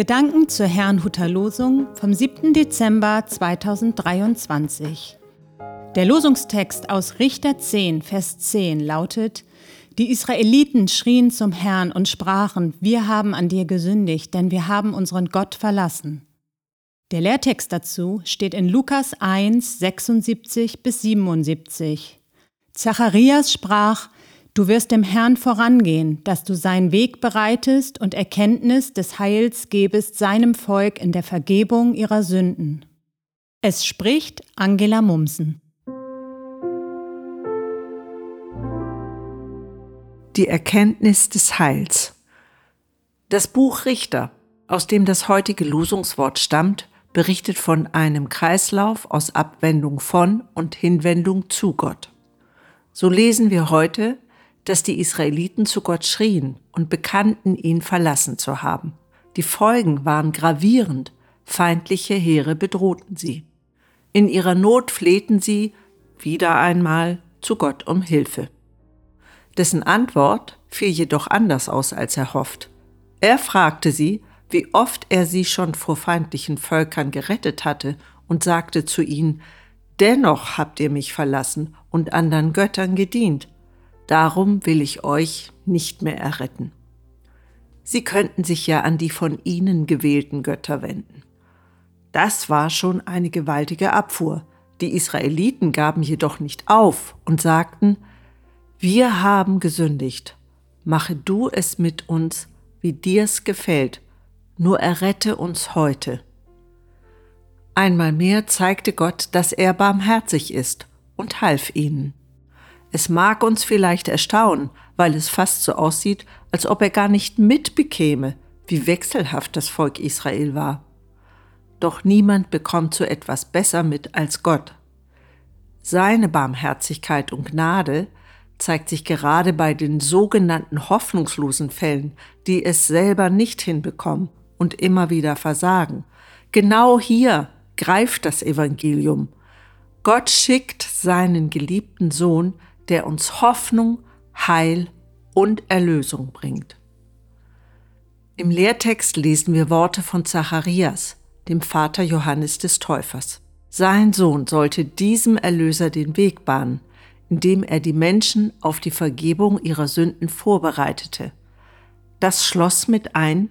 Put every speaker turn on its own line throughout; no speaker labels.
Gedanken zur Herrnhuter Losung vom 7. Dezember 2023. Der Losungstext aus Richter 10, Vers 10 lautet, Die Israeliten schrien zum Herrn und sprachen, wir haben an dir gesündigt, denn wir haben unseren Gott verlassen. Der Lehrtext dazu steht in Lukas 1, 76 bis 77. Zacharias sprach, Du wirst dem Herrn vorangehen, dass du seinen Weg bereitest und Erkenntnis des Heils gebest seinem Volk in der Vergebung ihrer Sünden. Es spricht Angela Mumsen.
Die Erkenntnis des Heils. Das Buch Richter, aus dem das heutige Losungswort stammt, berichtet von einem Kreislauf aus Abwendung von und Hinwendung zu Gott. So lesen wir heute, dass die Israeliten zu Gott schrien und bekannten, ihn verlassen zu haben. Die Folgen waren gravierend, feindliche Heere bedrohten sie. In ihrer Not flehten sie, wieder einmal, zu Gott um Hilfe. Dessen Antwort fiel jedoch anders aus als erhofft. Er fragte sie, wie oft er sie schon vor feindlichen Völkern gerettet hatte und sagte zu ihnen, Dennoch habt ihr mich verlassen und anderen Göttern gedient, darum will ich euch nicht mehr erretten. Sie könnten sich ja an die von ihnen gewählten Götter wenden. Das war schon eine gewaltige Abfuhr. Die Israeliten gaben jedoch nicht auf und sagten, wir haben gesündigt, mache du es mit uns, wie dir's gefällt, nur errette uns heute. Einmal mehr zeigte Gott, dass er barmherzig ist und half ihnen. Es mag uns vielleicht erstaunen, weil es fast so aussieht, als ob er gar nicht mitbekäme, wie wechselhaft das Volk Israel war. Doch niemand bekommt so etwas besser mit als Gott. Seine Barmherzigkeit und Gnade zeigt sich gerade bei den sogenannten hoffnungslosen Fällen, die es selber nicht hinbekommen und immer wieder versagen. Genau hier greift das Evangelium. Gott schickt seinen geliebten Sohn, der uns Hoffnung, Heil und Erlösung bringt. Im Lehrtext lesen wir Worte von Zacharias, dem Vater Johannes des Täufers. Sein Sohn sollte diesem Erlöser den Weg bahnen, indem er die Menschen auf die Vergebung ihrer Sünden vorbereitete. Das schloss mit ein,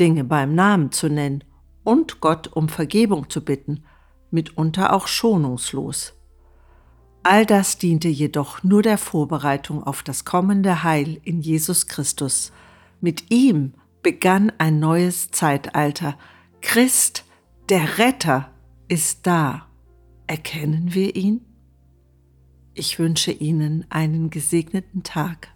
Dinge beim Namen zu nennen und Gott um Vergebung zu bitten, mitunter auch schonungslos. All das diente jedoch nur der Vorbereitung auf das kommende Heil in Jesus Christus. Mit ihm begann ein neues Zeitalter. Christ, der Retter, ist da. Erkennen wir ihn? Ich wünsche Ihnen einen gesegneten Tag.